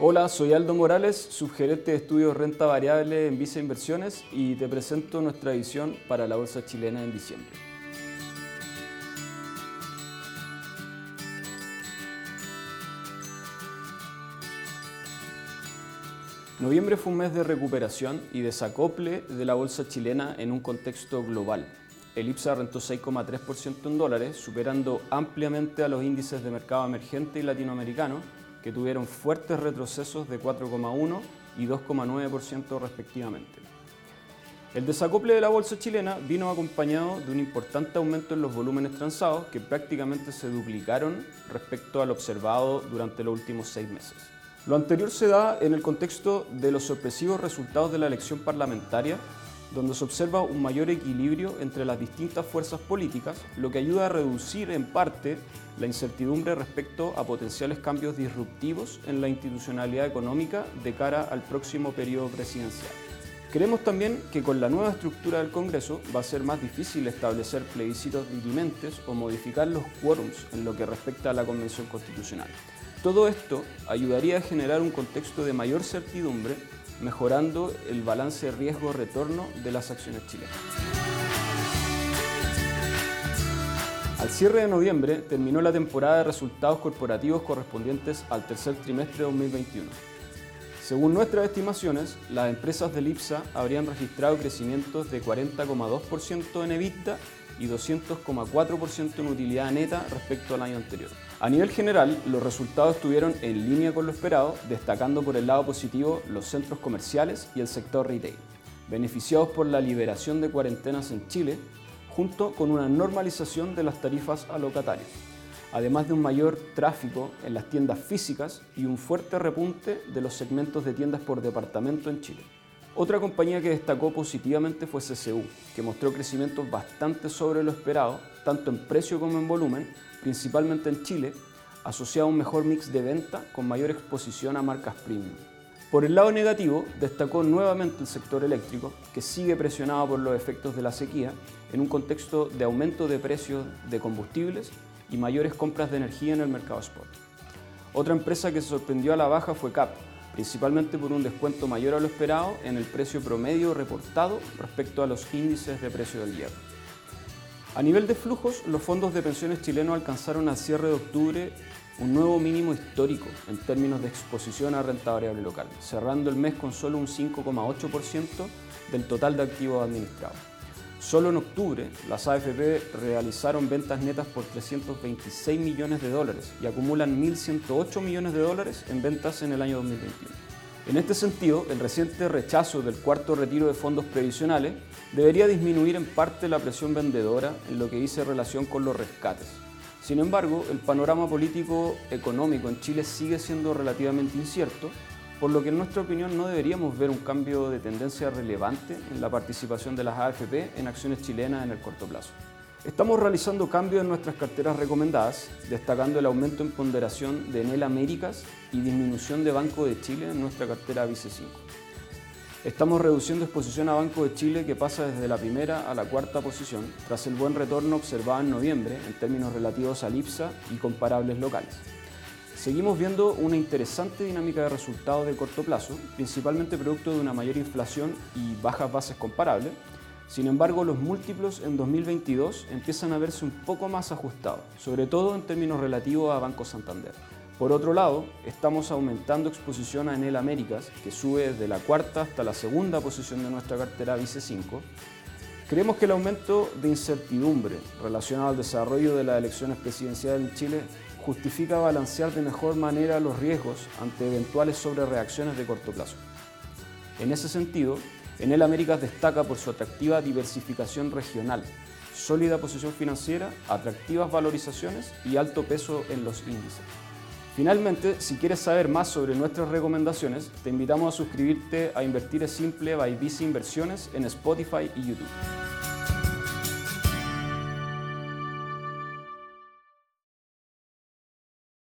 Hola, soy Aldo Morales, subgerente de estudios renta variable en Visa Inversiones y te presento nuestra visión para la bolsa chilena en diciembre. Noviembre fue un mes de recuperación y desacople de la bolsa chilena en un contexto global. El IPSA rentó 6,3% en dólares, superando ampliamente a los índices de mercado emergente y latinoamericano, que tuvieron fuertes retrocesos de 4,1 y 2,9% respectivamente. El desacople de la bolsa chilena vino acompañado de un importante aumento en los volúmenes transados que prácticamente se duplicaron respecto al observado durante los últimos seis meses. Lo anterior se da en el contexto de los sorpresivos resultados de la elección parlamentaria donde se observa un mayor equilibrio entre las distintas fuerzas políticas, lo que ayuda a reducir en parte la incertidumbre respecto a potenciales cambios disruptivos en la institucionalidad económica de cara al próximo periodo presidencial. Creemos también que con la nueva estructura del Congreso va a ser más difícil establecer plebiscitos dirimentes o modificar los quórums en lo que respecta a la Convención Constitucional. Todo esto ayudaría a generar un contexto de mayor certidumbre mejorando el balance riesgo-retorno de las acciones chilenas. Al cierre de noviembre terminó la temporada de resultados corporativos correspondientes al tercer trimestre de 2021. Según nuestras estimaciones, las empresas del IPSA habrían registrado crecimientos de 40,2% en EBITDA y 200,4% en utilidad neta respecto al año anterior. A nivel general, los resultados estuvieron en línea con lo esperado, destacando por el lado positivo los centros comerciales y el sector retail, beneficiados por la liberación de cuarentenas en Chile, junto con una normalización de las tarifas a locatarios, además de un mayor tráfico en las tiendas físicas y un fuerte repunte de los segmentos de tiendas por departamento en Chile. Otra compañía que destacó positivamente fue CCU, que mostró crecimientos bastante sobre lo esperado, tanto en precio como en volumen, principalmente en Chile, asociado a un mejor mix de venta con mayor exposición a marcas premium. Por el lado negativo, destacó nuevamente el sector eléctrico, que sigue presionado por los efectos de la sequía, en un contexto de aumento de precios de combustibles y mayores compras de energía en el mercado spot. Otra empresa que se sorprendió a la baja fue CAP, principalmente por un descuento mayor a lo esperado en el precio promedio reportado respecto a los índices de precio del hierro. A nivel de flujos, los fondos de pensiones chilenos alcanzaron al cierre de octubre un nuevo mínimo histórico en términos de exposición a renta variable local, cerrando el mes con solo un 5,8% del total de activos administrados. Solo en octubre, las AFP realizaron ventas netas por 326 millones de dólares y acumulan 1.108 millones de dólares en ventas en el año 2021. En este sentido, el reciente rechazo del cuarto retiro de fondos previsionales debería disminuir en parte la presión vendedora en lo que dice relación con los rescates. Sin embargo, el panorama político económico en Chile sigue siendo relativamente incierto por lo que en nuestra opinión no deberíamos ver un cambio de tendencia relevante en la participación de las AFP en acciones chilenas en el corto plazo. Estamos realizando cambios en nuestras carteras recomendadas, destacando el aumento en ponderación de Enel Américas y disminución de Banco de Chile en nuestra cartera Vice 5. Estamos reduciendo exposición a Banco de Chile que pasa desde la primera a la cuarta posición tras el buen retorno observado en noviembre en términos relativos al IPSA y comparables locales. Seguimos viendo una interesante dinámica de resultados de corto plazo, principalmente producto de una mayor inflación y bajas bases comparables. Sin embargo, los múltiplos en 2022 empiezan a verse un poco más ajustados, sobre todo en términos relativos a Banco Santander. Por otro lado, estamos aumentando exposición a Enel Américas, que sube desde la cuarta hasta la segunda posición de nuestra cartera Vice 5. Creemos que el aumento de incertidumbre relacionado al desarrollo de las elecciones presidenciales en Chile justifica balancear de mejor manera los riesgos ante eventuales sobrereacciones de corto plazo. En ese sentido, Enel Américas destaca por su atractiva diversificación regional, sólida posición financiera, atractivas valorizaciones y alto peso en los índices. Finalmente, si quieres saber más sobre nuestras recomendaciones, te invitamos a suscribirte a Invertir es Simple by Visa Inversiones en Spotify y YouTube.